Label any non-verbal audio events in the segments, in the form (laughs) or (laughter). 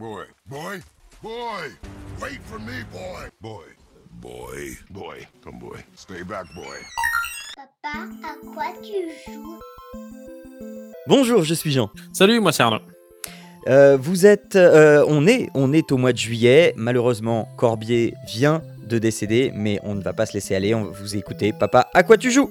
Boy. Boy? Boy! Wait for me, boy! Boy. Boy. Boy. Come, boy. Stay back, boy. Papa, à quoi tu joues? Bonjour, je suis Jean. Salut, moi c'est Arnaud. Euh, vous êtes, euh, on est, on est au mois de juillet. Malheureusement, Corbier vient de décéder, mais on ne va pas se laisser aller. On va vous écouter. Papa, à quoi tu joues?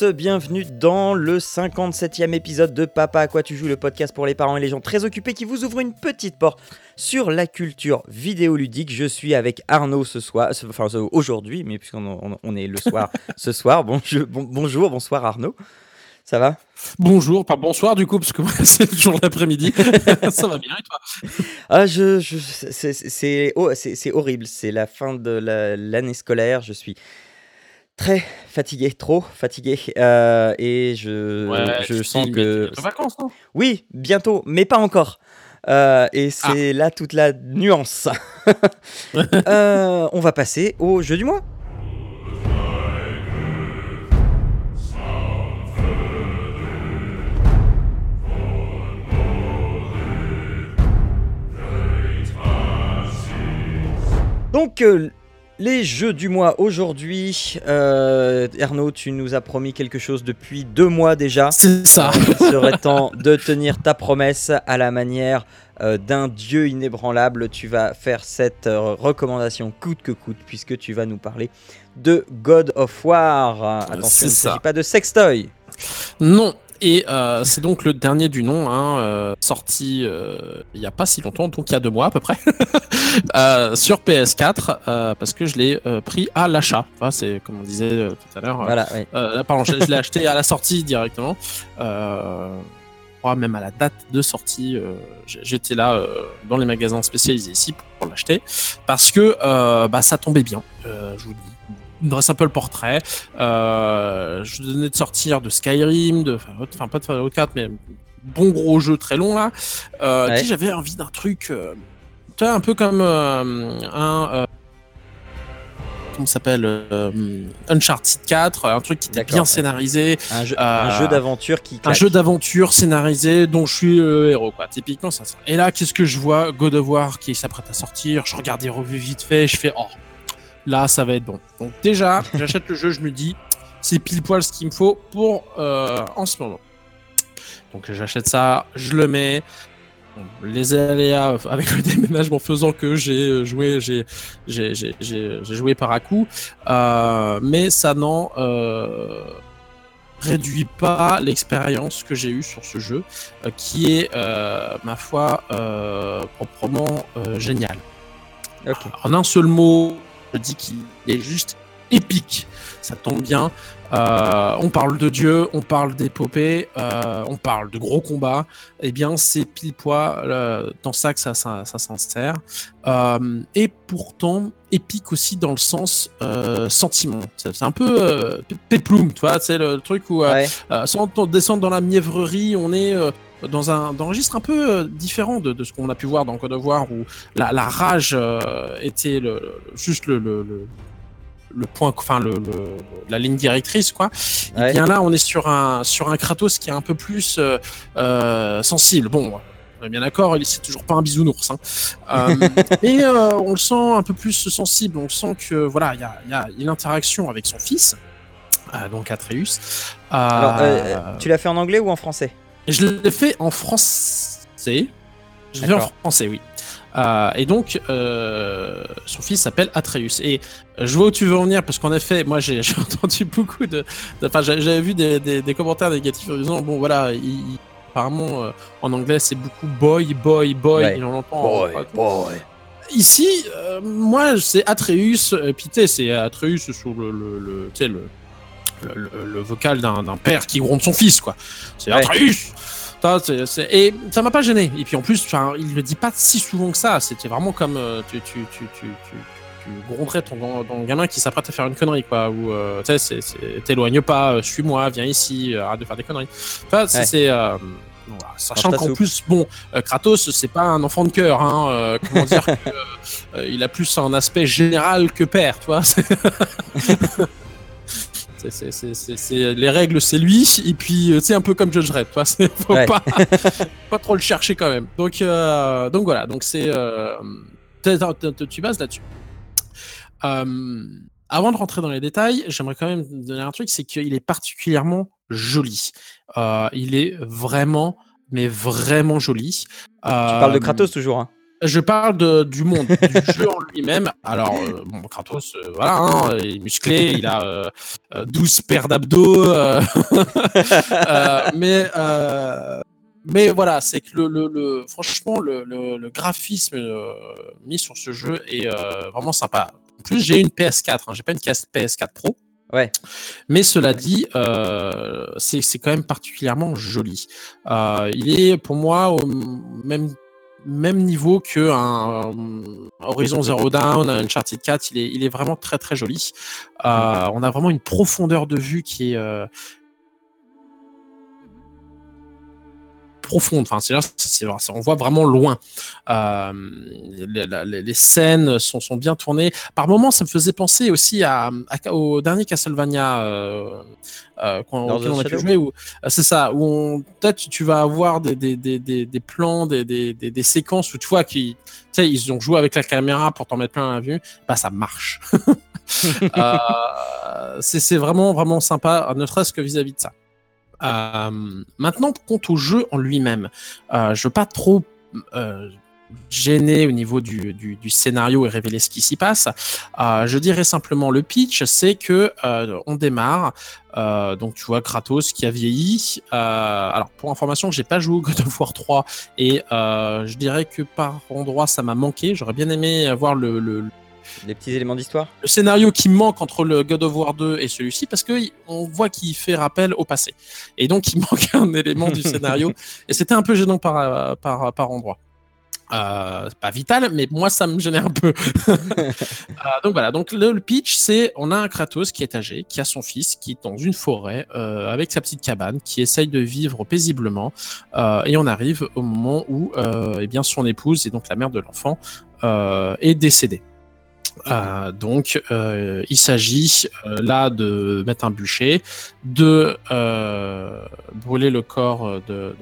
Tous, bienvenue dans le 57e épisode de Papa à quoi tu joues, le podcast pour les parents et les gens très occupés qui vous ouvre une petite porte sur la culture vidéoludique. Je suis avec Arnaud ce soir, ce- enfin aujourd'hui, mais puisqu'on on- on est le soir (laughs) ce soir. Bon, je- bon- bonjour, bonsoir Arnaud. Ça va? Bonjour, pas bonsoir du coup, parce que moi (laughs) c'est toujours l'après-midi. (laughs) Ça va bien et toi? Ah, je, je- c'est- c'est c'est- oh, c'est- horrible. C'est la fin de la- l'année scolaire. Je suis très fatigué, trop fatigué, euh, et je, je sens que vacances, non oui, bientôt, mais pas encore. Euh, et c'est là toute la nuance. (laughs) Euh, on va passer au jeu du mois. Donc, euh, les jeux du mois aujourd'hui. euh, Arnaud, tu nous as promis quelque chose depuis deux mois déjà. C'est ça. Il serait temps de tenir ta promesse à la manière euh, d'un dieu inébranlable. Tu vas faire cette euh, recommandation coûte que coûte, puisque tu vas nous parler de God of War. Attention, il ne ça. s'agit pas de sextoy. Non. Et euh, c'est donc le dernier du nom, hein, euh, sorti euh, il n'y a pas si longtemps, donc il y a deux mois à peu près, (laughs) euh, sur PS4, euh, parce que je l'ai euh, pris à l'achat. Enfin, c'est comme on disait tout à l'heure. Voilà, oui. Euh, pardon, je, l'ai acheté à la sortie directement. Euh, je crois même à la date de sortie, euh, j'étais là euh, dans les magasins spécialisés ici pour l'acheter parce que euh, bah, ça tombait bien. Euh, je vous dis. Dresse un peu le portrait. Euh, je venais de sortir de Skyrim, de, enfin, pas de Fallout 4, mais bon gros jeu très long là. Euh, Ouais. J'avais envie d'un truc, euh, tu vois, un peu comme euh, un euh, comment s'appelle euh, Uncharted 4, un truc qui était bien ouais. scénarisé, Un jeu, Euh, d'aventure qui un jeu d'aventure scénarisé dont je suis le héros quoi. Typiquement ça. ça. Et là qu'est-ce que je vois? God of War qui s'apprête à sortir, je regarde des revues vite fait, je fais oh là ça va être bon. Donc déjà (laughs) j'achète le jeu, je me dis c'est pile poil ce qu'il me faut pour euh, en ce moment. Donc j'achète ça, je le mets. Les aléas avec le (laughs) déménagement faisant que j'ai euh, joué, j'ai joué par à coup, euh, mais ça n'en euh, réduit pas l'expérience que j'ai eue sur ce jeu, qui est ma foi proprement euh, génial. Ok. En un seul mot, je dis qu'il est juste épique. Ça tombe bien. Euh, on parle de Dieu, on parle d'épopée, euh, on parle de gros combats. Eh bien, c'est pile poil euh, dans ça que ça, ça. Euh, et pourtant, épique aussi dans le sens sentiment. C'est un peu pe- péplum, tu vois, c'est le truc où Ouais. sans descendre dans la mièvrerie, on est dans un, dans un registre un peu euh, différent de, de ce qu'on a pu voir dans God of War, où la, la rage euh, était le, juste le, le, le, le point, enfin le, le- la ligne directrice, quoi. Ouais. Et bien là, on est sur un, sur un Kratos qui est un peu plus euh, euh, sensible. Bon. On est bien d'accord, il c'est toujours pas un bisounours. Hein. Euh, (laughs) mais euh, on le sent un peu plus sensible. On sent que voilà, il y a, y a une interaction avec son fils, euh, donc Atreus. Alors, euh, tu l'as fait en anglais ou en français? Je l'ai fait en français. Je l'ai fait en français, oui. Euh, et donc, euh, son fils s'appelle Atreus. Et euh, je vois où tu veux en venir, parce qu'en effet, moi, j'ai (laughs) entendu beaucoup de. Enfin, j'avais vu des, des- des commentaires négatifs en disant bon, voilà, il- il- apparemment, euh, en anglais, c'est beaucoup boy, boy, boy. Ouais. Et on l'entend. Boy, en- boy. Ici, moi, c'est Atreus. Sais, c'est Atreus sur le, le, le, tu sais, le, le, vocal d'un père qui gronde son fils, quoi. C'est Ouais. C'est- c'est- Et ça m'a pas gêné. Et puis en plus, il le dit pas si souvent que ça. C'était vraiment comme euh, tu, tu, tu, tu, gronderais ton, ga- ton gamin qui s'apprête à faire une connerie, quoi. Ou euh, tu sais, t'éloignes pas, euh, suis-moi, viens ici, arrête de faire des conneries. Enfin, c'est. Ouais. voilà. Sachant qu'en plus, bon, Kratos, c'est pas un enfant de cœur. Hein, euh, comment dire que, euh, Il a plus un aspect général que père, tu vois. (laughs) c'est- c'est- les règles, c'est lui, et puis euh, c'est un peu comme Judge Red, tu vois. (laughs) c'est- Faut Ouais. pas, (laughs) pas trop le chercher quand même. Donc, euh, donc voilà, donc c'est. Euh, tu bases là-dessus. Euh, avant de rentrer dans les détails, j'aimerais quand même donner un truc, c'est qu'il est particulièrement joli. Euh, il est vraiment, mais vraiment joli. Tu parles de Kratos toujours. hein. Je parle de, du monde, du (laughs) jeu en lui-même. Alors, euh, bon, Kratos, euh, voilà, hein, il est musclé, il a euh, euh, 12 paires d'abdos. euh, (laughs) euh, mais, euh, mais voilà, c'est que le, le, le- franchement, le, graphisme euh, mis sur ce jeu est euh, vraiment sympa. En plus, j'ai une PS4, hein, j'ai pas une PS4 Pro. Ouais. Mais cela dit, euh, c'est c'est quand même particulièrement joli. Euh, il est pour moi au même même niveau que un, euh, Horizon Zero Dawn, un Uncharted 4, il est, il est vraiment très très joli. Euh, on a vraiment une profondeur de vue qui est profonde. Enfin, c'est là, c'est- on voit vraiment loin. Euh, les, la- les- les scènes sont, sont bien tournées. Par moments, ça me faisait penser aussi à, à- au dernier Castlevania euh, euh, of on a pu jouer. Où, euh, c'est ça. Où on- peut-être tu- vas avoir des, des, des, des, des plans, des, séquences où tu vois qu'ils ils ont joué avec la caméra pour t'en mettre plein la vue. Bah, ça marche. (laughs) C'est c'est vraiment, vraiment sympa, ne serait-ce que vis-à-vis de ça. Euh, maintenant, quant au jeu en lui-même, euh, je veux pas trop euh, gêner au niveau du, du, du scénario et révéler ce qui s'y passe. Euh, je dirais simplement le pitch, c'est que euh, on démarre. euh, donc tu vois Kratos qui a vieilli. Euh, alors pour information, j'ai pas joué au God of War 3 et euh, je dirais que par endroit ça m'a manqué. J'aurais bien aimé avoir le, le, Les petits éléments d'histoire? le scénario qui manque entre le God of War 2 et celui-ci parce que y- on voit qu'il fait rappel au passé et donc il (laughs) manque un élément du scénario et c'était un peu gênant par par endroit. Euh, pas vital, mais moi ça me gênait un peu. (laughs) Euh, donc voilà, donc le, pitch c'est on a un Kratos qui est âgé, qui a son fils, qui est dans une forêt euh, avec sa petite cabane, qui essaye de vivre paisiblement, et on arrive au moment où eh bien son épouse et donc la mère de l'enfant est décédée. Euh, donc, euh, il s'agit euh, là de mettre un bûcher, de brûler le corps de,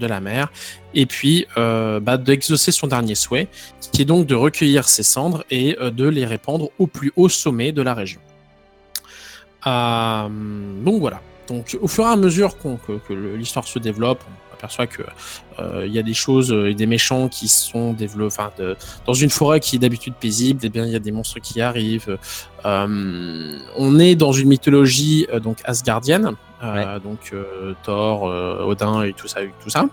la mère, et puis bah, d'exaucer son dernier souhait, qui est donc de recueillir ses cendres et de les répandre au plus haut sommet de la région. Donc voilà. Donc, au fur et à mesure que, que l'histoire se développe, on aperçoit que euh, il y a des choses euh, et des méchants qui sont développés, enfin, dans une forêt qui est d'habitude paisible, eh bien, il y a des monstres qui arrivent. Euh, on est dans une mythologie donc asgardienne, donc Thor, Odin et tout ça, tout ça.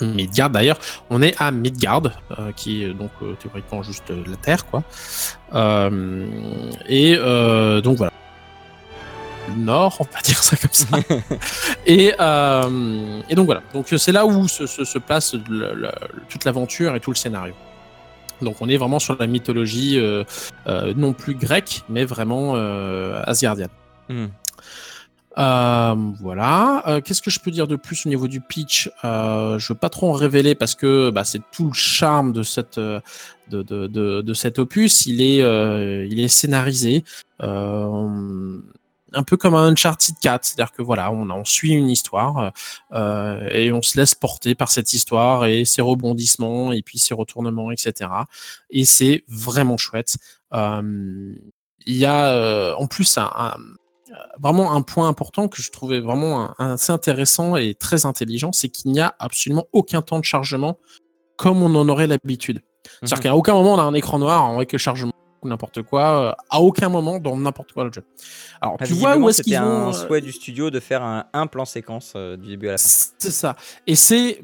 Midgard d'ailleurs, on est à Midgard, euh, qui est donc euh, théoriquement juste euh, la Terre, quoi. Et donc voilà. Nord, on va (laughs) dire ça comme ça. (laughs) et, euh, et donc voilà. Donc c'est là où se, se, se place le- le- toute l'aventure et tout le scénario. Donc on est vraiment sur la mythologie euh, euh, non plus grecque, mais vraiment asgardienne. Hmm. Euh, voilà. Euh, Qu'est-ce que je peux dire de plus au niveau du pitch? Euh, Je veux pas trop en révéler parce que bah, c'est tout le charme de cette de, de, de, de cet opus. Il est il est scénarisé. Euh, un peu comme un Uncharted 4, c'est-à-dire que voilà, on, on suit une histoire euh, et on se laisse porter par cette histoire et ses rebondissements et puis ses retournements, etc. Et c'est vraiment chouette. Euh, il y a euh, en plus un, un- vraiment un point important que je trouvais vraiment assez intéressant et très intelligent, c'est qu'il n'y a absolument aucun temps de chargement comme on en aurait l'habitude. C'est-à-dire Mhm. qu'à aucun moment on a un écran noir avec le chargement ou n'importe quoi euh, à aucun moment dans n'importe quoi le jeu. Alors, Ah, tu vois où est-ce qu'ils ont. un euh, souhait du studio de faire un, un plan séquence euh, du début à la fin. C'est ça. Et c'est,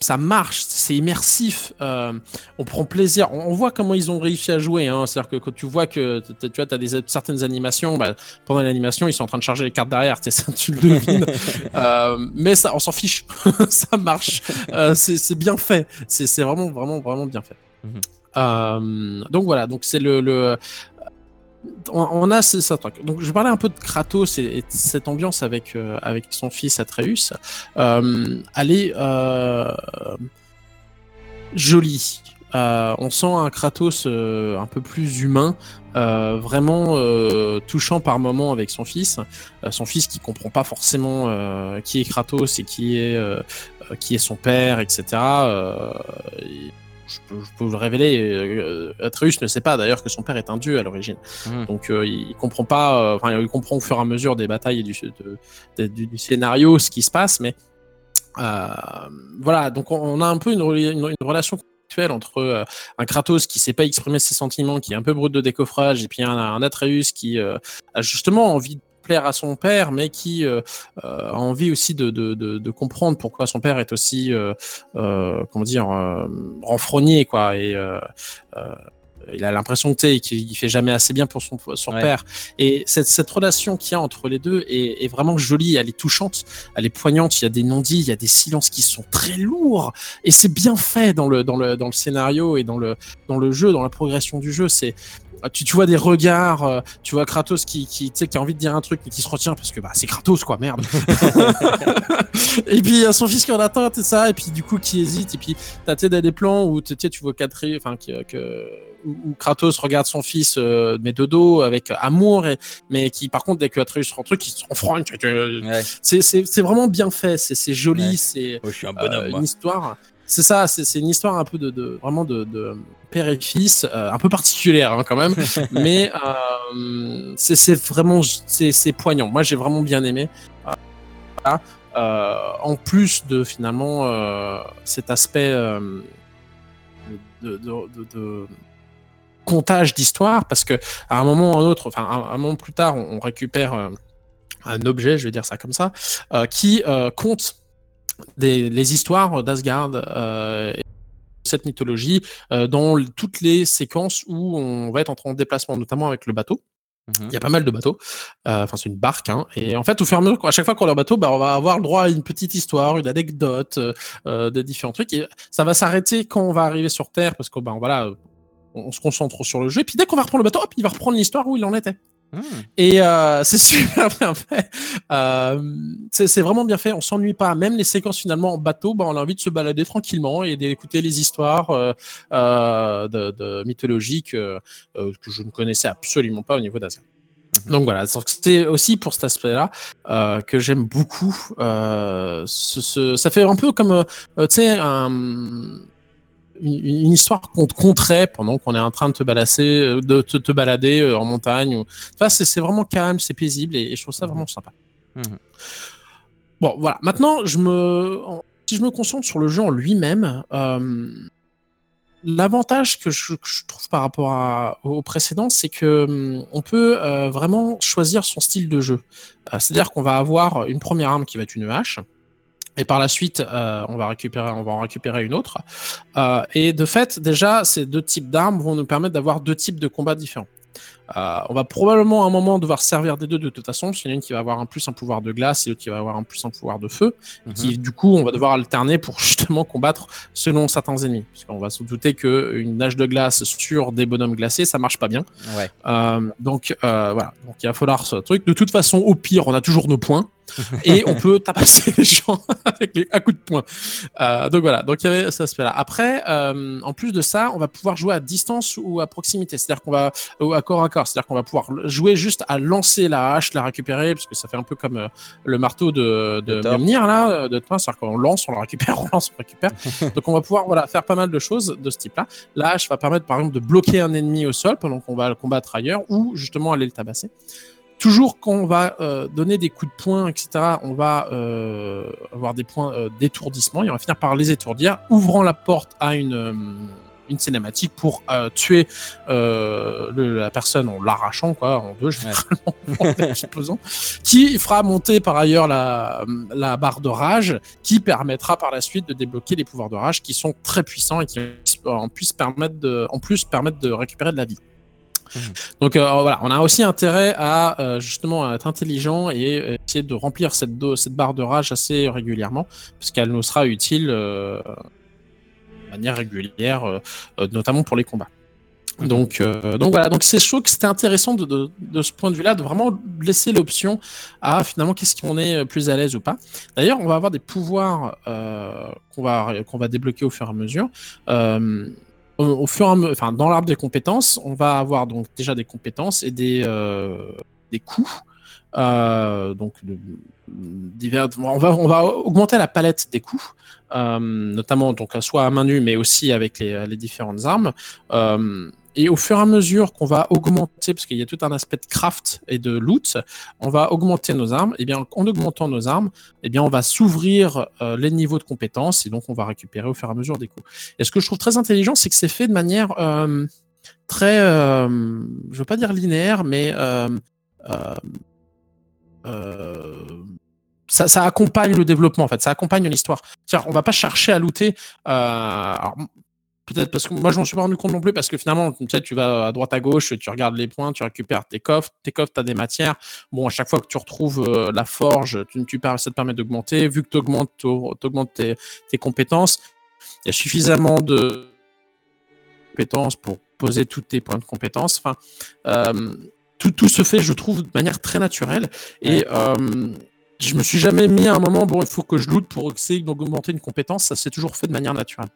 ça marche, c'est immersif. on prend plaisir. On, on voit comment ils ont réussi à jouer. Hein. C'est-à-dire que quand tu vois que tu vois, as des certaines animations, bah, pendant l'animation, ils sont en train de charger les cartes derrière. Tu sais, (laughs) ça, tu le devines. (laughs) Mais ça, on s'en fiche. (laughs) ça marche. C'est bien fait. C'est vraiment, vraiment, vraiment bien fait. Mhm. Donc voilà. Donc c'est le, on, a. Donc je parlais un peu de Kratos et, cette ambiance avec euh, avec son fils Atreus. Euh, elle est euh, jolie. Euh, on sent un Kratos euh, un peu plus humain, euh, vraiment euh, touchant par moments avec son fils. Euh, son fils qui comprend pas forcément euh, qui est Kratos et qui est euh, euh, qui est son père, etc. Euh, et je, peux, je peux vous le révéler. euh, Atreus ne sait pas d'ailleurs que son père est un dieu à l'origine. Mhm. Donc euh, il, comprend pas. euh, Enfin, il comprend au fur et à mesure des batailles et du, de- de- du, du scénario ce qui se passe, mais euh, voilà. Donc on, on a un peu une, rela- une- une relation conflictuelle entre euh, un Kratos qui sait pas exprimer ses sentiments, qui est un peu brut de décoffrage, et puis un, un Atreus qui euh, a justement envie de plaire à son père, mais qui euh, euh, a envie aussi de, de, de, de comprendre pourquoi son père est aussi, euh, comment dire, renfrogné, quoi, et il a l'impression que qu'il il fait jamais assez bien pour son, son Ouais. père. Et cette, cette relation qu'il y a entre les deux est, est vraiment jolie, elle est touchante, elle est poignante. Il y a des non-dits, il y a des silences qui sont très lourds, et c'est bien fait dans le dans le dans le scénario et dans le dans le jeu, dans la progression du jeu. C'est tu, tu vois des regards, euh, tu vois Kratos qui qui, tu sais, qui a envie de dire un truc mais qui se retient parce que bah c'est Kratos quoi, merde. (laughs) et puis il y a son fils qui en attend et ça, et puis du coup qui hésite, et puis t'as des plans où tu vois Catherine, enfin que, que où Kratos regarde son fils euh, mais de dos avec amour, et, mais qui par contre dès que Atreus rentre truc, il se tu- Ouais. C'est c'est c'est vraiment bien fait, c'est c'est joli, Ouais. c'est Oh, un euh, bonhomme, moi. une histoire. C'est ça, c'est une histoire un peu de, de vraiment de, de père et fils, euh, un peu particulière hein, quand même, (laughs) mais euh, c'est vraiment c'est poignant. Moi, j'ai vraiment bien aimé. Euh, voilà. Euh, en plus de finalement euh, cet aspect euh, de, de, de- de comptage d'histoire, parce que à un moment ou à un autre, enfin un, un moment plus tard, on, on récupère euh, un objet, je vais dire ça comme ça, euh, qui euh, compte des, les histoires d'Asgard euh, et cette mythologie euh, dans toutes les séquences où on va être en, en déplacement, notamment avec le bateau. Mhm. Il y a pas mal de bateaux. Euh, Enfin, c'est une barque. Hein. Et en fait, au fur et à mesure, à chaque fois qu'on a un bateau, bah, on va avoir le droit à une petite histoire, une anecdote, euh, des différents trucs. Et ça va s'arrêter quand on va arriver sur Terre, parce que ben voilà, on, on se concentre sur le jeu. Et puis dès qu'on va reprendre le bateau, hop, il va reprendre l'histoire où il en était. Mhm. Et euh, c'est (laughs) super bien fait. Euh, c'est vraiment bien fait. On s'ennuie pas. Même les séquences finalement en bateau, bah, on a envie de se balader tranquillement et d'écouter les histoires euh, de, de mythologiques que je ne connaissais absolument pas au niveau d'Asgard. Mhm. Donc voilà, c'est aussi pour cet aspect-là que j'aime beaucoup. Ce, ce- ça fait un peu comme, tu sais, un- une, histoire qu'on te conterait pendant qu'on est en train de te balasser, euh, de te, te balader euh, en montagne. Ou... Enfin, c'est c'est vraiment calme, c'est paisible et, et je trouve ça vraiment sympa. Mhm. Bon, voilà. Maintenant, je me, si je me concentre sur le jeu en lui-même, euh, l'avantage que je, que je trouve par rapport à, au précédent, c'est que hum, on peut euh, vraiment choisir son style de jeu. Euh, C'est-à-dire qu'on va avoir une première arme qui va être une hache. Et par la suite, euh, on va récupérer, on va en récupérer une autre. Euh, et de fait, déjà, ces deux types d'armes vont nous permettre d'avoir deux types de combats différents. Euh, on va probablement à un moment devoir servir des deux de toute façon, parce qu'il y en a une qui va avoir un plus un pouvoir de glace et l'autre qui va avoir un plus un pouvoir de feu, Mhm. qui du coup on va devoir alterner pour (laughs) justement combattre selon certains ennemis. Parce qu'on va se douter qu'une nage de glace sur des bonhommes glacés, ça marche pas bien. Ouais. Euh, donc euh, voilà, donc il va falloir ce truc. De toute façon, au pire, on a toujours nos points (laughs) et on peut tabasser (laughs) les gens avec les, à coups de poing. Euh, donc voilà, donc il y avait cet aspect-là. Après, euh, en plus de ça, on va pouvoir jouer à distance ou à proximité, c'est-à-dire qu'on va ou à corps à corps, c'est-à-dire qu'on va pouvoir jouer juste à lancer la hache, la récupérer, parce que ça fait un peu comme euh, le marteau de, de. Mjolnir, là, de Thor, c'est-à-dire qu'on lance, on le récupère, (laughs) on lance, on récupère. donc on va pouvoir voilà faire pas mal de choses de ce type-là. La hache va permettre par exemple de bloquer un ennemi au sol pendant qu'on va le combattre ailleurs, ou justement aller le tabasser. Toujours quand on va euh, donner des coups de poing, etc., on va euh, avoir des points euh, d'étourdissement et on va finir par les étourdir, ouvrant la porte à une, une cinématique pour euh, tuer euh, le- la personne en l'arrachant quoi en deux généralement (laughs) en explosant, qui fera monter par ailleurs la, la barre de rage qui permettra par la suite de débloquer les pouvoirs de rage qui sont très puissants et qui en plus permettre de, en plus permettent de récupérer de la vie. Mhm. Donc euh, voilà, on a aussi intérêt à euh, justement à être intelligent et euh, essayer de remplir cette, do- cette barre de rage assez régulièrement, puisqu'elle nous sera utile euh, de manière régulière, notamment pour les combats. Donc, euh, donc voilà, donc c'est chaud que c'était intéressant de, de, de ce point de vue-là, de vraiment laisser l'option à finalement qu'est-ce qu'on est plus à l'aise ou pas. D'ailleurs, on va avoir des pouvoirs euh, qu'on va qu'on va débloquer au fur et à mesure. Euh, dans l'arbre des compétences, on va avoir donc déjà des compétences et des euh, coups. Euh, donc on va augmenter la palette des coups, euh, notamment donc soit à main nue mais aussi avec les différentes armes. Et au fur et à mesure qu'on va augmenter, parce qu'il y a tout un aspect de craft et de loot, on va augmenter nos armes. Et bien, en augmentant nos armes, eh bien, on va s'ouvrir euh, les niveaux de compétences et donc on va récupérer au fur et à mesure des coups. Et ce que je trouve très intelligent, c'est que c'est fait de manière euh, très, euh, je veux pas dire linéaire, mais euh, euh, ça, ça accompagne le développement en fait, ça accompagne l'histoire. On va pas chercher à looter. Euh, alors, Peut-être parce que moi je m'en suis pas rendu compte non plus parce que finalement tu sais tu vas à droite à gauche tu regardes les points tu récupères tes coffres tes coffres tu as des matières. Bon à chaque fois que tu retrouves euh, la forge tu, tu, ça te permet d'augmenter. Vu que tu augmentes, tes, tes compétences il y a suffisamment de compétences pour poser tous tes points de compétences. Enfin euh, tout, tout se fait je trouve de manière très naturelle. Et euh, je me suis jamais mis à un moment bon il faut que je loot pour essayer d'augmenter une compétence ça s'est toujours fait de manière naturelle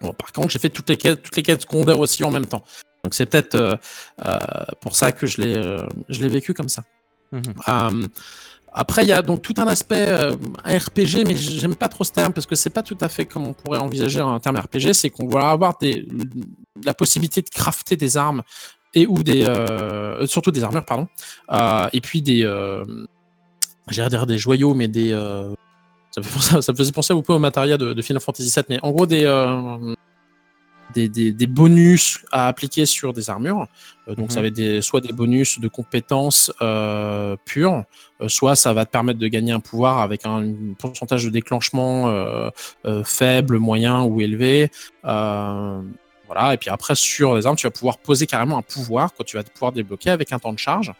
Bon, par contre, j'ai fait toutes les quêtes, toutes les quêtes secondaires aussi en même temps. Donc c'est peut-être euh, euh, pour ça que je l'ai, euh, je l'ai vécu comme ça. Mhm. après, il y a donc tout un aspect RPG, mais j'aime pas trop ce terme parce que c'est pas tout à fait comme on pourrait envisager un terme RPG. C'est qu'on va avoir des, la possibilité de crafter des armes et ou des, surtout des armures, pardon, et puis des, des joyaux, mais des ça me, penser, ça me, faisait penser un peu au matériel de, de, Final Fantasy VII, mais en gros des, euh, des, des, des, bonus à appliquer sur des armures. Euh, donc mm -hmm. ça va être des, soit des bonus de compétences euh, pures, soit ça va te permettre de gagner un pouvoir avec un, un pourcentage de déclenchement faible, moyen ou élevé. voilà, et puis après sur les armes, tu vas pouvoir poser carrément un pouvoir que tu vas pouvoir débloquer avec un temps de charge.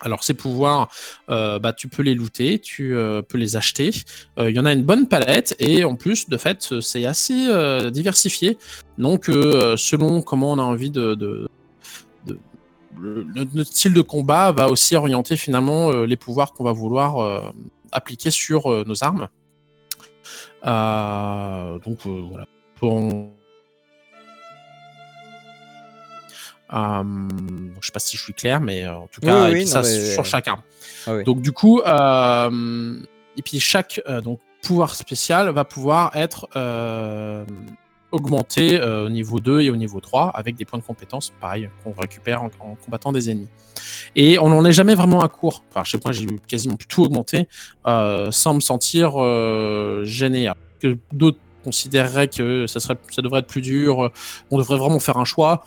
Alors ces pouvoirs, euh, bah, tu peux les looter, tu euh, peux les acheter. Il euh, y en a une bonne palette et en plus, de fait, c'est assez diversifié. Donc selon comment on a envie de... notre style de combat va aussi orienter finalement les pouvoirs qu'on va vouloir appliquer sur nos armes. donc voilà. Euh, je sais pas si je suis clair, mais en tout cas, oui, et oui, ça mais... sur chaque arme. Ah, oui. Donc du coup, euh, et puis chaque euh, donc pouvoir spécial va pouvoir être euh, augmenté au niveau 2 et au niveau 3 avec des points de compétence, pareil, qu'on récupère en, en, combattant des ennemis. Et on n'en est jamais vraiment à court. Enfin, je sais pas, j'ai quasiment tout augmenté sans me sentir gêné. Que d'autres considéreraient que ça, serait, ça devrait être plus dur, on devrait vraiment faire un choix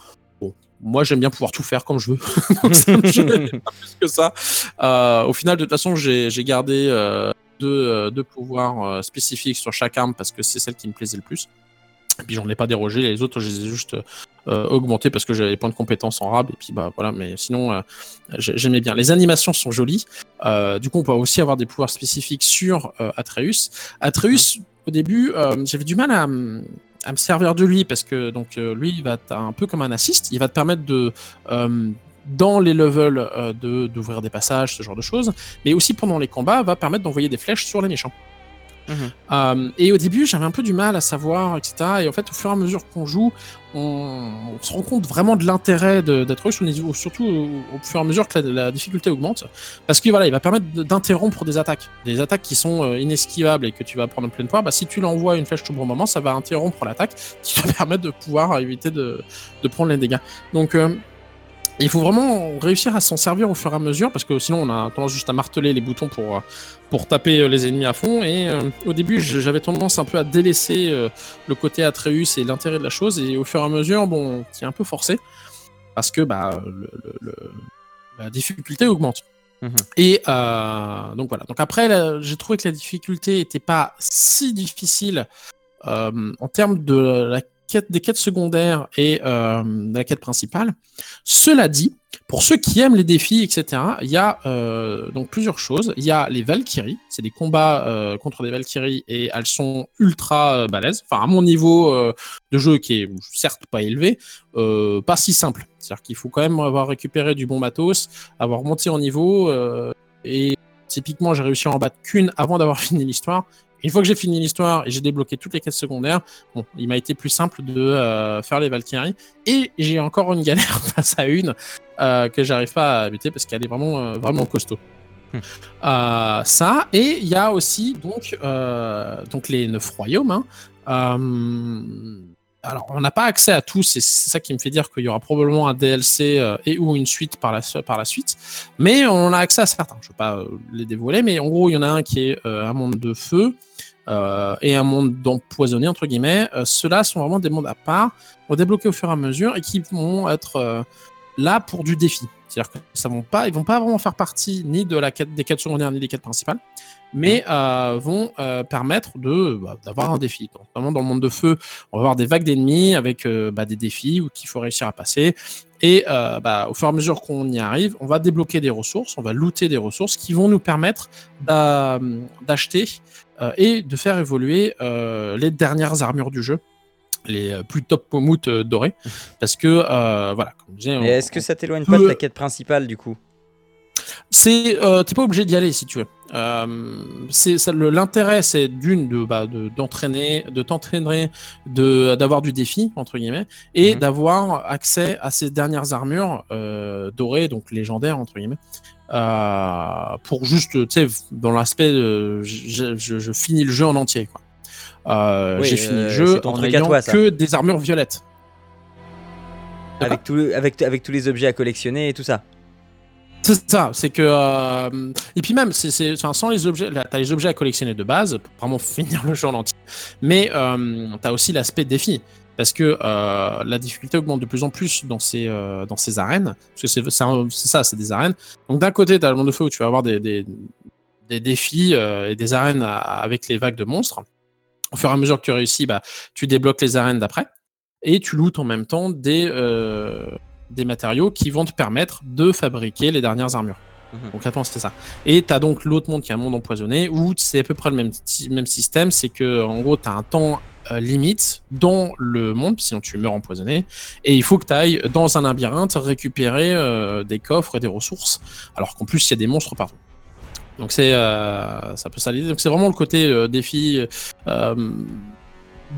moi j'aime bien pouvoir tout faire comme je veux. (laughs) Donc ça me (laughs) pas plus que ça. Euh, au final de toute façon j'ai gardé euh, deux, euh, deux, pouvoirs spécifiques sur chaque arme parce que c'est celle qui me plaisait le plus. Et puis j'en ai pas dérogé. Les autres je les ai juste augmentés parce que j'avais les points de compétence en rab. Et puis bah voilà. Mais sinon j'aimais bien. Les animations sont jolies. Du coup on peut aussi avoir des pouvoirs spécifiques sur Atreus. Atreus au début j'avais du mal à à me servir de lui parce que donc euh, lui il va un peu comme un assist, il va te permettre de euh, dans les levels euh, d'ouvrir des passages, ce genre de choses, mais aussi pendant les combats va permettre d'envoyer des flèches sur les méchants. Euh, et au début, j'avais un peu du mal à savoir, etc. Et en fait, au fur et à mesure qu'on joue, on, se rend compte vraiment de l'intérêt d'être ou surtout au, au, fur et à mesure que la, difficulté augmente, parce que voilà, il va permettre d'interrompre des attaques, des attaques qui sont euh, inesquivables et que tu vas prendre en pleine poire. Bah, si tu l'envoies une flèche au bon moment, ça va interrompre l'attaque, (laughs) qui va permettre de pouvoir éviter de, de prendre les dégâts. Donc euh, il faut vraiment réussir à s'en servir au fur et à mesure parce que sinon on a tendance juste à marteler les boutons pour, euh, pour taper euh, les ennemis à fond. Et euh, au début, j'avais tendance un peu à délaisser euh, le côté Atreus et l'intérêt de la chose. Et au fur et à mesure, bon, qui est un peu forcé parce que bah, le- le- le- la difficulté augmente. Mhm. Et euh, donc voilà. Donc après, j'ai trouvé que la difficulté était pas si difficile en termes de la des quêtes secondaires et euh, de la quête principale. Cela dit, pour ceux qui aiment les défis, etc., il y a euh, donc plusieurs choses. Il y a les Valkyries, c'est des combats euh, contre des Valkyries et elles sont ultra euh, balèzes. Enfin, à mon niveau euh, de jeu qui est certes pas élevé, euh, pas si simple. C'est-à-dire qu'il faut quand même avoir récupéré du bon matos, avoir monté en niveau euh, et typiquement j'ai réussi à en battre qu'une avant d'avoir (laughs) fini l'histoire. Une fois que j'ai fini l'histoire et j'ai débloqué toutes les quêtes secondaires, bon, il m'a été plus simple de euh, faire les Valkyries. Et j'ai encore une galère (laughs) face à une euh, que j'arrive pas à buter parce qu'elle est vraiment, euh, vraiment costaud. Hmm. Euh, ça, et il y a aussi donc, donc les neuf royaumes. hein. Alors, on n'a pas accès à tous, et c'est ça qui me fait dire qu'il y aura probablement un DLC euh, et ou une suite par la, suite. Mais on a accès à certains. Je ne vais pas euh, les dévoiler, mais en gros, il y en a un qui est euh, un monde de feu et un monde d'empoisonné, entre guillemets. Ceux-là sont vraiment des mondes à part, on débloquer au fur et à mesure et qui vont être là pour du défi. C'est-à-dire que ça vont pas, vont pas vraiment faire partie ni des quêtes secondaires ni des quêtes principales, mais euh, vont euh, permettre de bah, d'avoir un défi. Donc, vraiment dans le monde de feu, on va avoir des vagues d'ennemis avec euh, bah, des défis ou qu'il faut réussir à passer. Et euh, bah, au fur et à mesure qu'on y arrive, on va débloquer des ressources, on va looter des ressources qui vont nous permettre d'a- d'acheter euh, et de faire évoluer euh, les dernières armures du jeu, les plus top pomoutes euh, dorées, parce que euh, voilà, comme je disais, est-ce que ça t'éloigne peut- pas de la quête principale du coup? C'est euh, t'es pas obligé d'y aller si tu veux. Euh, c'est ça, le- l'intérêt c'est d'une de bah, de- d'entraîner, de t'entraîner, de d'avoir du défi entre guillemets et Mhm. d'avoir accès à ces dernières armures euh, dorées donc légendaires entre guillemets. euh, pour juste, tu sais, dans l'aspect, de- je, je- je finis le jeu en entier. quoi. Oui, J'ai fini le jeu en ayant toi, que des armures violettes. D'accord. avec, tout, avec, avec tous les objets à collectionner et tout ça. C'est ça, c'est que. euh, Et puis même, sans les objets, t'as les objets à collectionner de base pour vraiment (laughs) finir le jeu en entier. Mais euh, t'as aussi l'aspect défi. Parce que euh, la difficulté augmente de plus en plus dans ces, dans ces arènes. Parce que c'est, ça, c'est des arènes. Donc d'un côté, t'as le monde de feu où tu vas avoir des, des, défis et des arènes avec les vagues de monstres. Au fur et à mesure que tu réussis, bah, tu débloques les arènes d'après. Et tu lootes en même temps des, des matériaux qui vont te permettre de fabriquer les dernières armures. Mhm. Concrètement, c'est ça. Et tu as donc l'autre monde qui est un monde empoisonné où c'est à peu près le même, système. C'est que, en gros, tu as un temps euh, limite dans le monde, sinon tu meurs empoisonné. Et il faut que tu ailles dans un labyrinthe récupérer euh, des coffres et des ressources. Alors qu'en plus, il y a des monstres partout. Donc c'est euh, ça peut ça l'idée. Donc c'est vraiment le côté euh, défi, euh,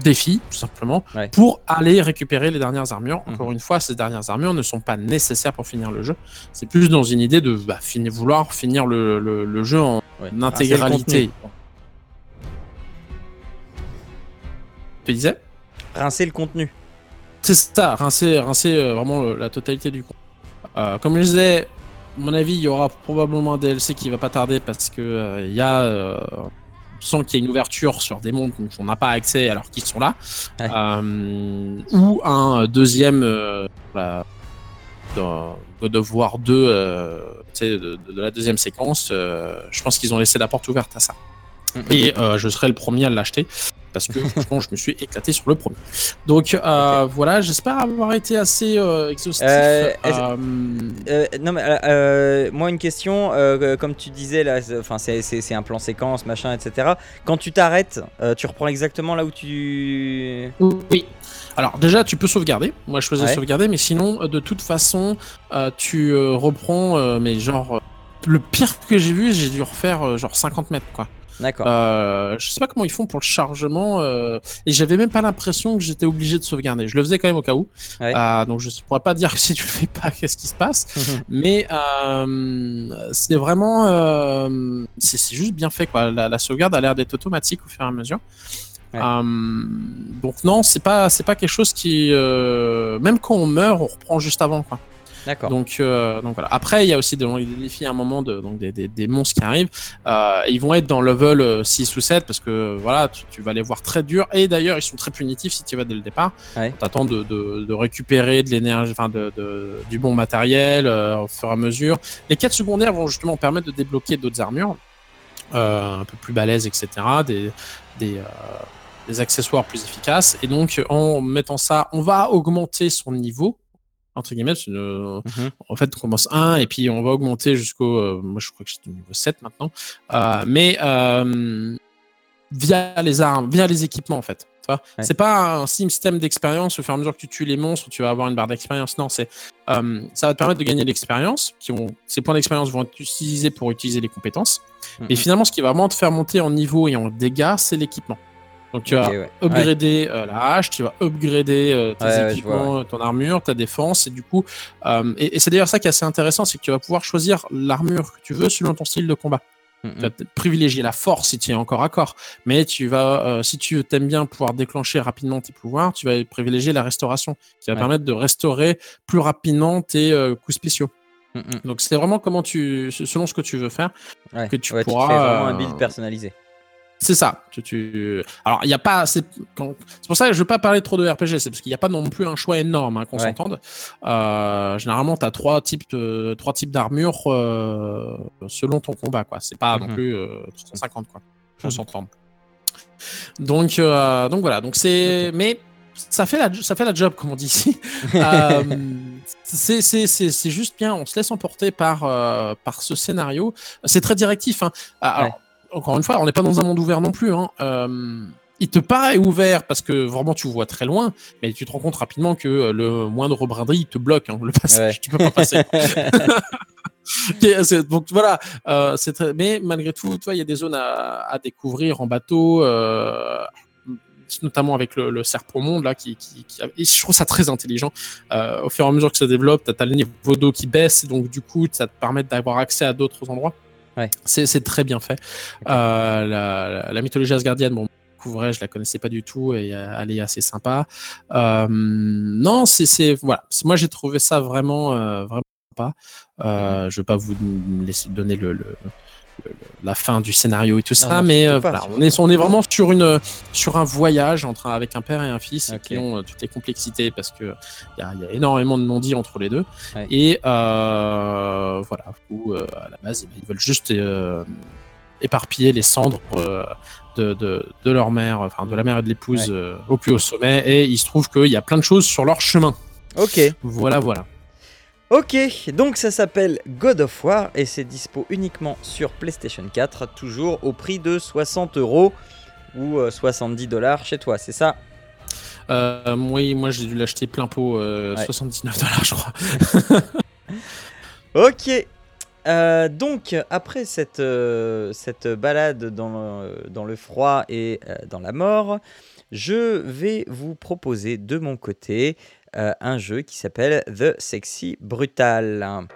défi tout simplement, Ouais. pour aller récupérer les dernières armures. Mhm. Encore une fois, ces dernières armures ne sont pas nécessaires pour finir le jeu. C'est plus dans une idée de bah, finir, vouloir finir le, le- le jeu en Ouais. intégralité. Tu disais? Rincer le contenu. C'est ça, rincer, rincer euh, vraiment la totalité du coup. Euh, comme je disais, à mon avis, il y aura probablement un DLC qui va pas tarder parce que euh, il y a, sent qu'il y a une ouverture sur des mondes dont on n'a pas accès alors qu'ils sont là, Ouais. Euh, ou un deuxième euh, la- dans God of War 2, euh, de, de la deuxième séquence. euh, je pense qu'ils ont laissé la porte ouverte à ça. Et euh, je serai le premier à l'acheter parce que franchement, je me suis éclaté sur le premier. Donc euh, voilà, j'espère avoir été assez euh, exhaustif. Euh, est-ce- Euh, Euh, non mais euh, euh, moi une question, euh, comme tu disais là, c'est- enfin un plan séquence machin etc. Quand tu t'arrêtes, euh, tu reprends exactement là où tu. Oui. Alors déjà, tu peux sauvegarder. Moi, je faisais Ouais. sauvegarder, mais sinon, de toute façon, euh, tu euh, reprends. euh, mais genre, le pire que j'ai vu, j'ai dû refaire genre 50 mètres, quoi. D'accord. Euh, je sais pas comment ils font pour le chargement, euh, et j'avais même pas l'impression que j'étais obligé de sauvegarder. Je le faisais quand même au cas où. Ouais. Euh, donc je pourrais pas dire que (laughs) si tu le fais pas, qu'est-ce qui se passe. Mais euh, c'est vraiment, euh, c'est juste bien fait quoi. La, la sauvegarde a l'air d'être automatique au fur et à mesure. Ouais. Donc non, c'est pas, c'est pas quelque chose qui, même quand on meurt, on reprend juste avant quoi. D'accord. Donc, euh, donc voilà. Après, il y a aussi des, défis à un moment de, donc des, des, des monstres qui arrivent. Euh, ils vont être dans level euh, 6 ou 7 parce que voilà, tu, tu vas les voir très durs. Et d'ailleurs, ils sont très punitifs si tu vas dès le départ. Ouais. T'attends de, de, de récupérer de l'énergie, enfin de, de, du bon matériel euh, au fur et à mesure. Les quêtes secondaires vont justement permettre de débloquer d'autres armures euh, un peu plus balèzes, etc. Des, des, euh, des accessoires plus efficaces. Et donc, en mettant ça, on va augmenter son niveau entre guillemets, une- Mhm. en fait, on commence 1 et puis on va augmenter jusqu'au. euh, moi, je crois que c'est au niveau 7 maintenant. Euh, mais euh, via les armes, via les équipements, en fait. Tu vois? Ouais. C'est pas un système d'expérience au fur et à mesure que tu tues les monstres, tu vas avoir une barre d'expérience. Non, c'est ça va te permettre de gagner de l'expérience. Qui vont, ces points d'expérience vont être utilisés pour utiliser les compétences. Et Mhm. finalement, ce qui va vraiment te faire monter en niveau et en dégâts, c'est l'équipement. Donc, tu vas ouais. Upgrader euh, la hache, tu vas upgrader euh, tes équipements, ton armure, ta défense, et du coup, euh, et, et c'est d'ailleurs ça qui est assez intéressant, c'est que tu vas pouvoir choisir l'armure que tu veux selon ton style de combat. Tu vas privilégier la force si tu es encore à corps, mais tu vas, euh, si tu aimes bien pouvoir déclencher rapidement tes pouvoirs, tu vas privilégier la restauration, qui va Ouais. permettre de restaurer plus rapidement tes euh, coups spéciaux. Donc c'est vraiment comment tu, selon ce que tu veux faire. Ouais. que tu Ouais, pourras, te fais vraiment un build personnalisé. C'est ça. Tu, tu... Alors, il n'y a pas. C'est pour ça que je ne veux pas parler trop de RPG, c'est parce qu'il n'y a pas non plus un choix énorme, hein, qu'on Ouais. s'entende. Euh, généralement, tu as trois types, de- trois types d'armure euh, selon ton combat. quoi. C'est pas non Mhm. plus euh, 350, quoi. Faut Mhm. s'entendre. Donc, euh, donc voilà. Donc c'est. Mais ça fait, la, ça fait la job, comme on dit ici. (laughs) Euh, c'est- juste bien, on se laisse emporter par, euh, par ce scénario. C'est très directif. hein. Alors, encore une fois, on n'est pas dans un monde ouvert non plus. Hein. Euh, il te paraît ouvert parce que vraiment tu vois très loin, mais tu te rends compte rapidement que euh, le moindre brinderie il te bloque hein, le passage. Ouais. (laughs) Tu peux pas passer. (laughs) C'est- donc voilà, euh, très... mais malgré tout, il y a des zones à, à découvrir en bateau, euh, notamment avec le, le serpent monde là, qui, qui, qui- et je trouve ça très intelligent. Euh, au fur et à mesure que ça développe, tu as, le niveau d'eau qui baisse, donc du coup, ça te permet d'avoir accès à d'autres endroits. Ouais. C'est très bien fait. Euh, la, la- la mythologie asgardienne, bon, je découvrais, je la connaissais pas du tout et euh, elle est assez sympa. Euh, non, c'est voilà, moi j'ai trouvé ça vraiment euh, vraiment pas. Euh, je vais pas vous laisser donner le- le- la fin du scénario et tout ça, non, mais euh, pas, voilà, on est on est vraiment sur une sur un voyage entre avec un père et un fils qui ont euh, toutes les complexités parce que il y a, il y a énormément de non-dits entre les deux Ouais. et euh, voilà où à la base ils veulent juste éparpiller les cendres de, de, de leur mère, enfin de la mère et de l'épouse Ouais. au plus haut sommet et il se trouve qu'il y a plein de choses sur leur chemin. Ok. Voilà, voilà. Ok, donc ça s'appelle God of War et c'est dispo uniquement sur PlayStation 4, toujours au prix de 60 euros ou euh, 70 dollars chez toi, c'est ça? Euh, oui, moi j'ai dû l'acheter plein pot, euh, Ouais. 79 dollars je crois. (laughs) Ok. Euh, donc après cette, euh, cette balade dans le, dans le froid et euh, dans la mort, je vais vous proposer de mon côté euh, un jeu qui s'appelle The Sexy Brutal.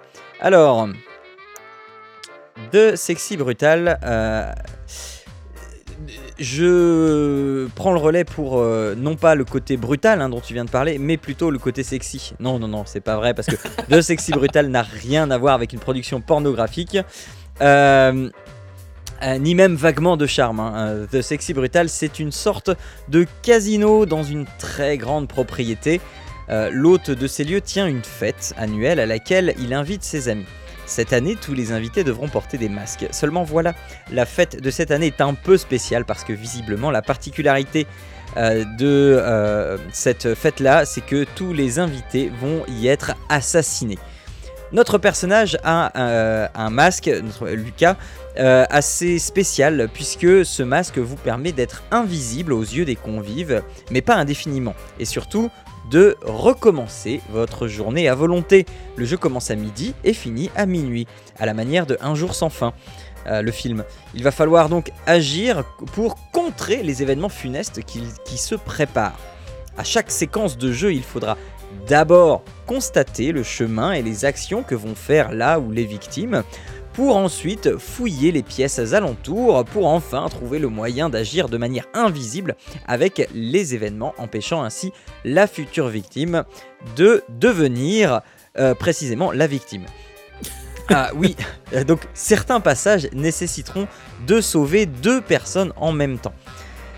Alors, The Sexy Brutal, euh, je prends le relais pour euh, non pas le côté brutal hein, dont tu viens de parler, mais plutôt le côté sexy. Non, non, non, c'est pas vrai parce que (laughs) The Sexy Brutal n'a rien à voir avec une production pornographique. Euh, euh, ni même vaguement de charme. hein. Euh, The Sexy Brutal, c'est une sorte de casino dans une très grande propriété. Euh, L'hôte de ces lieux tient une fête annuelle à laquelle il invite ses amis. Cette année, tous les invités devront porter des masques. Seulement voilà, la fête de cette année est un peu spéciale parce que visiblement la particularité de cette fête-là, c'est que tous les invités vont y être assassinés. Notre personnage a euh, un masque, notre Lucas, euh, assez spécial puisque ce masque vous permet d'être invisible aux yeux des convives, mais pas indéfiniment. Et surtout, de recommencer votre journée à volonté. Le jeu commence à midi et finit à minuit, à la manière de Un jour sans fin, euh, le film. Il va falloir donc agir pour contrer les événements funestes qui, qui se préparent. À chaque séquence de jeu, il faudra d'abord constater le chemin et les actions que vont faire là ou les victimes, pour ensuite fouiller les pièces alentours, pour enfin trouver le moyen d'agir de manière invisible avec les événements, empêchant ainsi la future victime de devenir euh, précisément la victime. (laughs) Ah oui, donc certains passages nécessiteront de sauver deux personnes en même temps.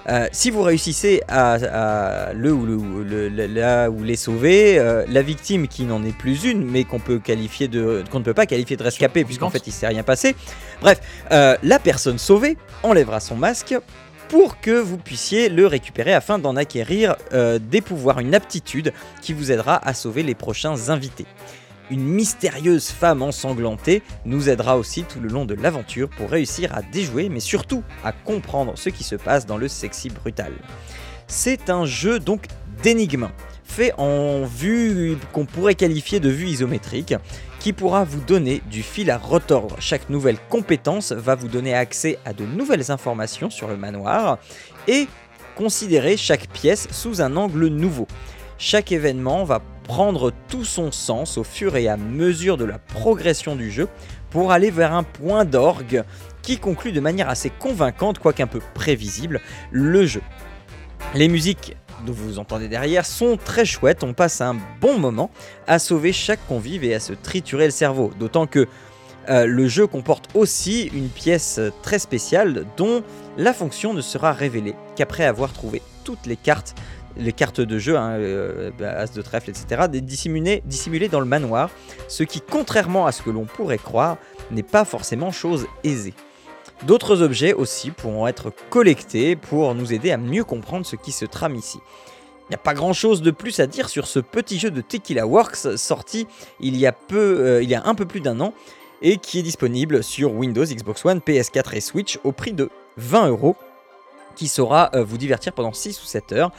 Euh, si vous réussissez à, le ou les sauver, euh, la victime qui n'en est plus une, mais qu'on peut qualifier de qu'on ne peut pas qualifier de rescapé puisqu'en fait il s'est rien passé. Bref, euh, la personne sauvée enlèvera son masque pour que vous puissiez le récupérer afin d'en acquérir des pouvoirs, une aptitude qui vous aidera à sauver les prochains invités. Une mystérieuse femme ensanglantée nous aidera aussi tout le long de l'aventure pour réussir à déjouer, mais surtout à comprendre ce qui se passe dans le sexy brutal. C'est un jeu donc d'énigmes, fait en vue qu'on pourrait qualifier de vue isométrique, qui pourra vous donner du fil à retordre. Chaque nouvelle compétence va vous donner accès à de nouvelles informations sur le manoir et considérer chaque pièce sous un angle nouveau. Chaque événement va prendre tout son sens au fur et à mesure de la progression du jeu pour aller vers un point d'orgue qui conclut de manière assez convaincante, quoique un peu prévisible, le jeu. Les musiques dont vous entendez derrière sont très chouettes, on passe un bon moment à sauver chaque convive et à se triturer le cerveau, d'autant que euh, le jeu comporte aussi une pièce très spéciale dont la fonction ne sera révélée qu'après avoir trouvé toutes les cartes, les cartes de jeu, hein, euh, as de trèfle, etc., dissimulées, dissimulées dans le manoir, ce qui, contrairement à ce que l'on pourrait croire, n'est pas forcément chose aisée. D'autres objets aussi pourront être collectés pour nous aider à mieux comprendre ce qui se trame ici. Il n'y a pas grand chose de plus à dire sur ce petit jeu de Tequila Works sorti il y a, peu, euh, il y a un peu plus d'un an et qui est disponible sur Windows, Xbox One, PS4 et Switch au prix de 20 euros qui saura euh, vous divertir pendant 6 ou 7 heures.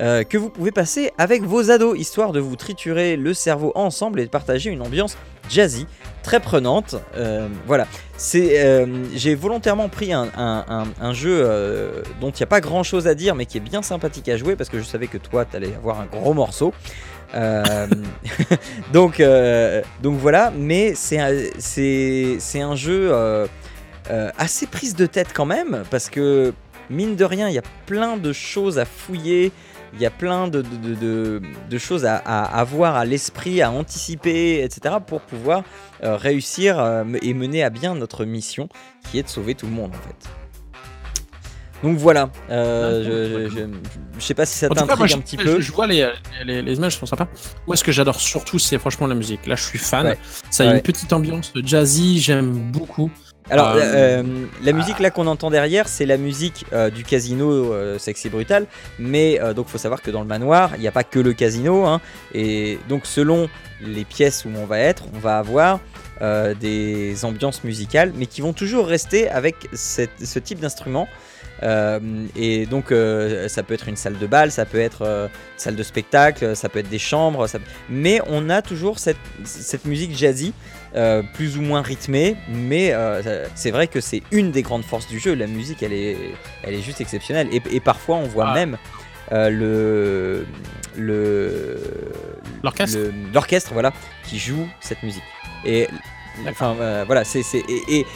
Euh, que vous pouvez passer avec vos ados, histoire de vous triturer le cerveau ensemble et de partager une ambiance jazzy, très prenante. Euh, voilà, euh, j'ai volontairement pris un, jeu dont il n'y a pas grand chose à dire, mais qui est bien sympathique à jouer parce que je savais que toi, tu allais avoir un gros morceau. (laughs) Donc, donc voilà, mais c'est un, c'est, c'est un jeu assez prise de tête quand même, parce que mine de rien, il y a plein de choses à fouiller, il y a plein de, de- de- de- de choses à, à avoir à l'esprit, à anticiper, etc., pour pouvoir euh, réussir euh, et mener à bien notre mission, qui est de sauver tout le monde en fait. Donc voilà, euh, je, je, je- je sais pas si ça t'intrigue un petit peu. je vois les, les, les images sont sympas. Moi, ce que j'adore surtout, c'est franchement la musique. Là, je suis fan. Ouais. Ça a Ouais. une petite ambiance jazzy, j'aime beaucoup. Alors, Euh, euh, la musique là qu'on entend derrière, c'est la musique euh, du casino sexy brutal. Mais donc, faut savoir que dans le manoir, il n'y a pas que le casino. hein. et donc, selon les pièces où on va être, on va avoir des ambiances musicales, mais qui vont toujours rester avec cette- ce type d'instrument. Et donc, ça peut être une salle de bal, ça peut être une salle de spectacle, ça peut être des chambres. ça- Mais on a toujours cette, cette musique jazzy euh, plus ou moins rythmé, mais euh, c'est vrai que c'est une des grandes forces du jeu. La musique, elle est, elle est juste exceptionnelle. Et, et parfois, on voit Ah. même euh, le, le, L'orchestre l'orchestre, voilà, qui joue cette musique. Et enfin, voilà, c'est, c'est- et, et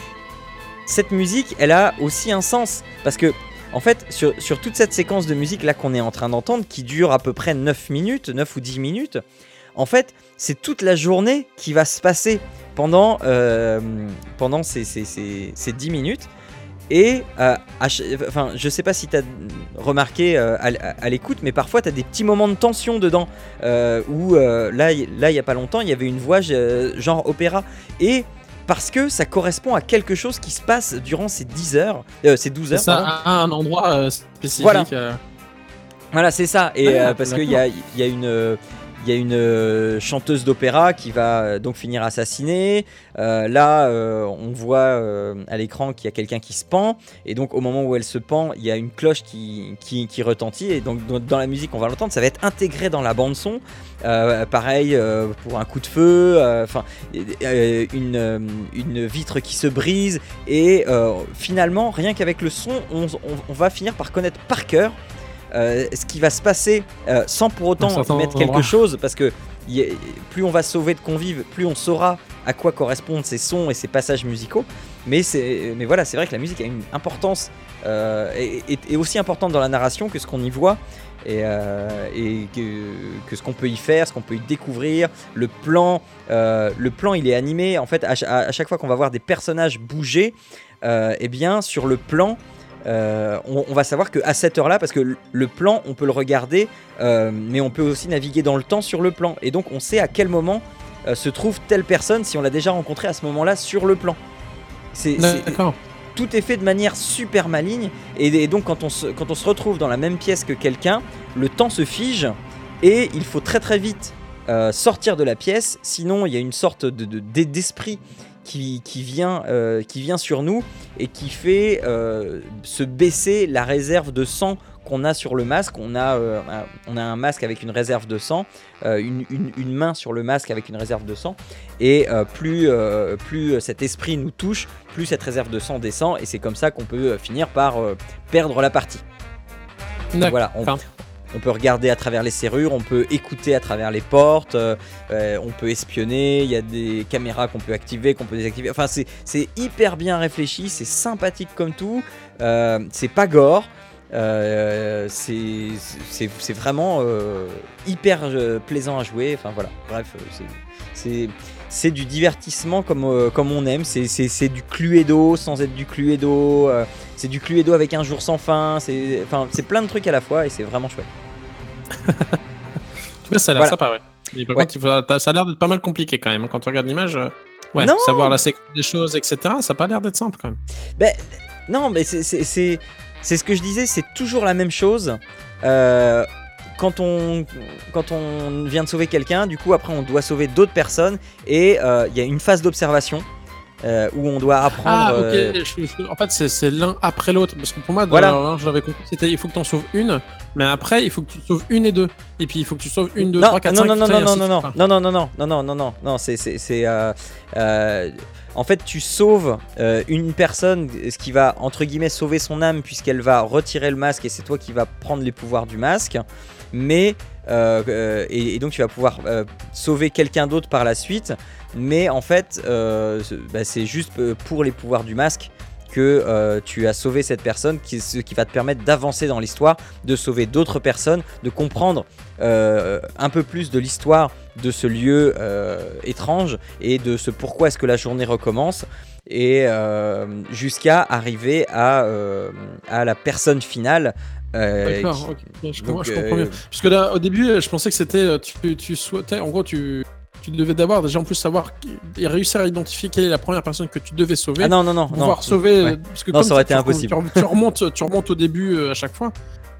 cette musique, elle a aussi un sens parce que. En fait, sur, sur toute cette séquence de musique là qu'on est en train d'entendre, qui dure à peu près 9 minutes, 9 ou 10 minutes, en fait, c'est toute la journée qui va se passer pendant, euh, pendant ces, ces, ces, ces 10 minutes. Et euh, à enfin, je sais pas si tu as remarqué euh, à, l'écoute, mais parfois tu as des petits moments de tension dedans. euh, où là, y- là, il y a pas longtemps, il y avait une voix genre opéra. Et parce que ça correspond à quelque chose qui se passe durant ces 10 heures, ces 12 C'est heures. à un endroit spécifique. Voilà. Voilà, c'est ça. Et Ah, parce qu'il y a, il y a une, il y a une euh, chanteuse d'opéra qui va euh, donc finir assassinée. Euh, là, on voit à l'écran qu'il y a quelqu'un qui se pend. Et donc, au moment où elle se pend, il y a une cloche qui, retentit. Et donc, dans, la musique, on va l'entendre. Ça va être intégré dans la bande-son. Pareil pour un coup de feu. Enfin, une, vitre qui se brise. Et finalement, rien qu'avec le son, on, on- on va finir par connaître par cœur euh, ce qui va se passer euh, sans pour autant mettre quelque chose parce que y a- plus on va sauver de convives, plus on saura à quoi correspondent ces sons et ces passages musicaux. Mais, c'est, mais voilà, c'est vrai que la musique a une importance euh, et, et- et aussi importante dans la narration que ce qu'on y voit. et, euh, et que, que ce qu'on peut y faire, ce qu'on peut y découvrir, le plan, euh, le plan il est animé en fait à chaque fois qu'on va voir des personnages bouger, euh, eh bien sur le plan euh, on, on va savoir que à cette heure-là, parce que le- plan on peut le regarder, euh, mais on peut aussi naviguer dans le temps sur le plan, et donc on sait à quel moment euh, se trouve telle personne si on l'a déjà rencontré à ce moment-là sur le plan. C'est, D'accord. tout est fait de manière super maligne et, et donc quand on, se, quand on se retrouve dans la même pièce que quelqu'un, le temps se fige et il faut très très vite sortir de la pièce, sinon il y a une sorte d'e- d'esprit qui, qui, vient, euh, qui vient sur nous et qui fait euh, se baisser la réserve de sang qu'on a sur le masque. On a, euh, un- on a un masque avec une réserve de sang, une, une- une main sur le masque avec une réserve de sang. Et plus, plus cet esprit nous touche, plus cette réserve de sang descend. Et c'est comme ça qu'on peut finir par perdre la partie. D'accord. Voilà, on, Enfin, on peut regarder à travers les serrures, on peut écouter à travers les portes, euh, euh, on peut espionner, il y a des caméras qu'on peut activer, qu'on peut désactiver. Enfin, c'est hyper bien réfléchi, c'est sympathique comme tout, euh, c'est pas gore. c'est vraiment hyper plaisant à jouer. Enfin voilà, bref, c'est- du divertissement comme, on aime. C'est- du Cluedo sans être du Cluedo. c'est du Cluedo avec un jour sans fin. C'est plein de trucs à la fois et c'est vraiment chouette. En tout cas, ça a l'air Voilà. sympa, ouais. Mais par Ouais. contre, il faut- ça a l'air d'être pas mal compliqué quand même. Quand tu regardes l'image, euh, ouais, Non. savoir la séquence des choses, etc., ça a pas l'air d'être simple quand même. Ben, non, mais c'est- ce que je disais, c'est toujours la même chose. Euh, quand, on, quand on vient de sauver quelqu'un, du coup, après, on doit sauver d'autres personnes et euh, il y a une phase d'observation euh, où on doit apprendre. Ah, ok. euh, je- je- en fait, c'est- l'un après l'autre. Parce que pour moi, Voilà. voilà. je l'avais compris, c'était il faut que tu en sauves une, mais après, il faut que tu sauves une et deux. Et puis, il faut que tu sauves une, deux, non, trois, quatre, non, cinq. non, non, non, non, non, suite. non, non, non, non, non, non, non, non, non, c'est, euh, euh, en fait, tu sauves une personne, ce qui va entre guillemets sauver son âme puisqu'elle va retirer le masque et c'est toi qui vas prendre les pouvoirs du masque, mais euh, euh, et, donc tu vas pouvoir euh, sauver quelqu'un d'autre par la suite, mais en fait, bah, c'est juste pour les pouvoirs du masque que tu as sauvé cette personne, ce qui va te permettre d'avancer dans l'histoire, de sauver d'autres personnes, de comprendre un peu plus de l'histoire de ce lieu étrange et de ce pourquoi est-ce que la journée recommence et jusqu'à arriver à la personne finale. Euh, D'accord, qui- je, donc, comprends, je comprends euh, mieux. Parce que là, au début, je pensais que c'était. euh, Tu, tu souhaitais. En gros, tu. Tu devais d'abord déjà en plus savoir et réussir à identifier quelle est la première personne que tu devais sauver. Ah non, non, non. pour non. pouvoir sauver. Ouais. Parce que Non, comme ça aurait été impossible. Tu, tu remontes, tu remontes au début à chaque fois.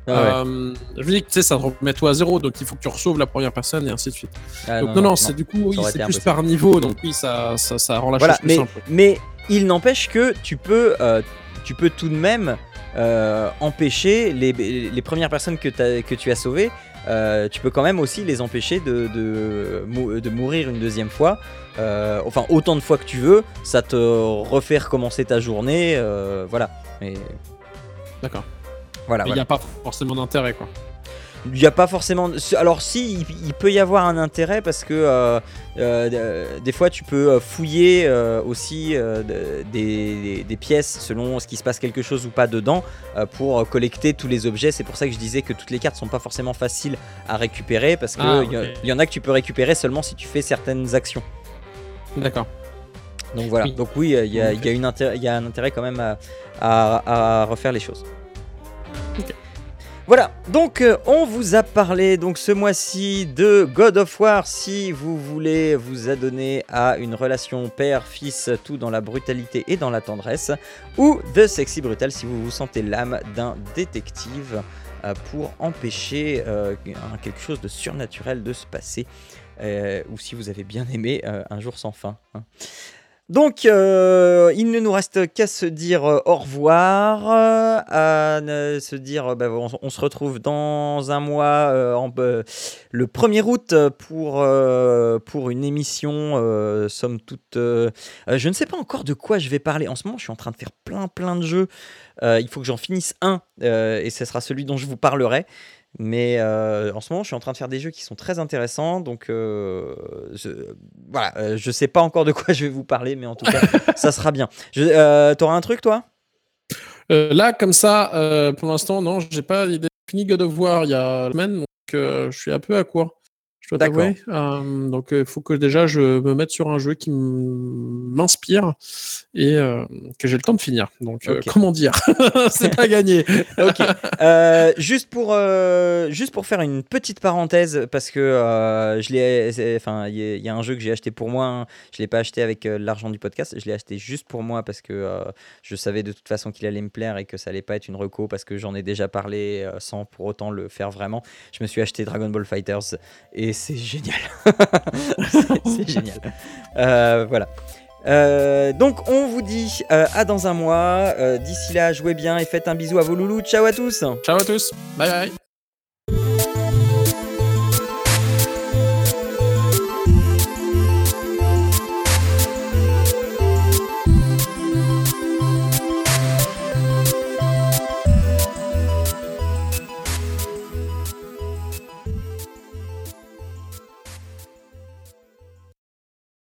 Ah ouais. Euh, je dis que tu sais, ça te remet toi à zéro, donc il faut que tu resauves la première personne et ainsi de suite. Ah, donc non, non, c'est du coup, oui, c'est plus impossible. par niveau, donc oui, ça, ça, ça rend la Voilà, chose plus mais, simple. mais il n'empêche que tu peux, euh, tu peux tout de même euh, empêcher les, les premières personnes que, tu as sauvées. euh, tu peux quand même aussi les empêcher de, de, mou- de mourir une deuxième fois. Euh, enfin, autant de fois que tu veux, ça te refait recommencer ta journée. voilà. Mais D'accord. voilà. Il voilà. n'y a pas forcément d'intérêt, quoi. Il n'y a pas forcément. Alors, si, il, peut y avoir un intérêt parce que euh, euh, des fois tu peux euh, fouiller euh, aussi de- des, des- des pièces selon ce qui se passe quelque chose ou pas dedans pour collecter tous les objets. C'est pour ça que je disais que toutes les cartes sont pas forcément faciles à récupérer parce qu'il Ah, y, en a que tu peux récupérer seulement si tu fais certaines actions. D'accord. Donc voilà. Oui. Donc oui, il y, a- y a une intér- il y a un intérêt quand même à, à- à refaire les choses. Voilà, donc euh, on vous a parlé donc ce mois-ci de God of War. Si vous voulez vous adonner à une relation père-fils, tout dans la brutalité et dans la tendresse, ou de Sexy Brutal si vous vous sentez l'âme d'un détective euh, pour empêcher euh, quelque chose de surnaturel de se passer, ou si vous avez bien aimé Un jour sans fin. hein. Donc, euh, il ne nous reste qu'à se dire euh, au revoir, euh, à se dire, bah, on, se retrouve dans un mois, le 1er août, pour, pour une émission, somme toute. je ne sais pas encore de quoi je vais parler. En ce moment, je suis en train de faire plein, plein de jeux. Il faut que j'en finisse un, et ce sera celui dont je vous parlerai. Mais euh, en ce moment, je suis en train de faire des jeux qui sont très intéressants. Donc, euh, je, voilà, euh, je sais pas encore de quoi je vais vous parler, mais en tout cas, (laughs) ça sera bien. Euh, T'auras un truc, toi? Euh, là, comme ça, pour l'instant, non, j'ai pas d'idée fini God of War il y a une semaine, donc je suis un peu à court. Je dois D'accord. t'avouer. Euh, donc il faut que déjà je me mette sur un jeu qui m'inspire et euh, que j'ai le temps de finir. Donc euh, comment dire? (laughs) C'est pas gagné. (laughs) Ok. Euh, juste pour euh, juste pour faire une petite parenthèse parce que euh, je l'ai, c'est- enfin il y, a- il y a un jeu que j'ai acheté pour moi. hein. Je l'ai pas acheté avec euh, l'argent du podcast. Je l'ai acheté juste pour moi parce que euh, je savais de toute façon qu'il allait me plaire et que ça allait pas être une reco parce que j'en ai déjà parlé euh, sans pour autant le faire vraiment. Je me suis acheté Dragon Ball Fighters et c'est génial. (laughs) (laughs) c'est, génial. Euh, voilà. Euh, donc on vous dit euh, à dans un mois. Euh, d'ici là, jouez bien et faites un bisou à vos loulous. Ciao à tous. Ciao à tous. Bye bye.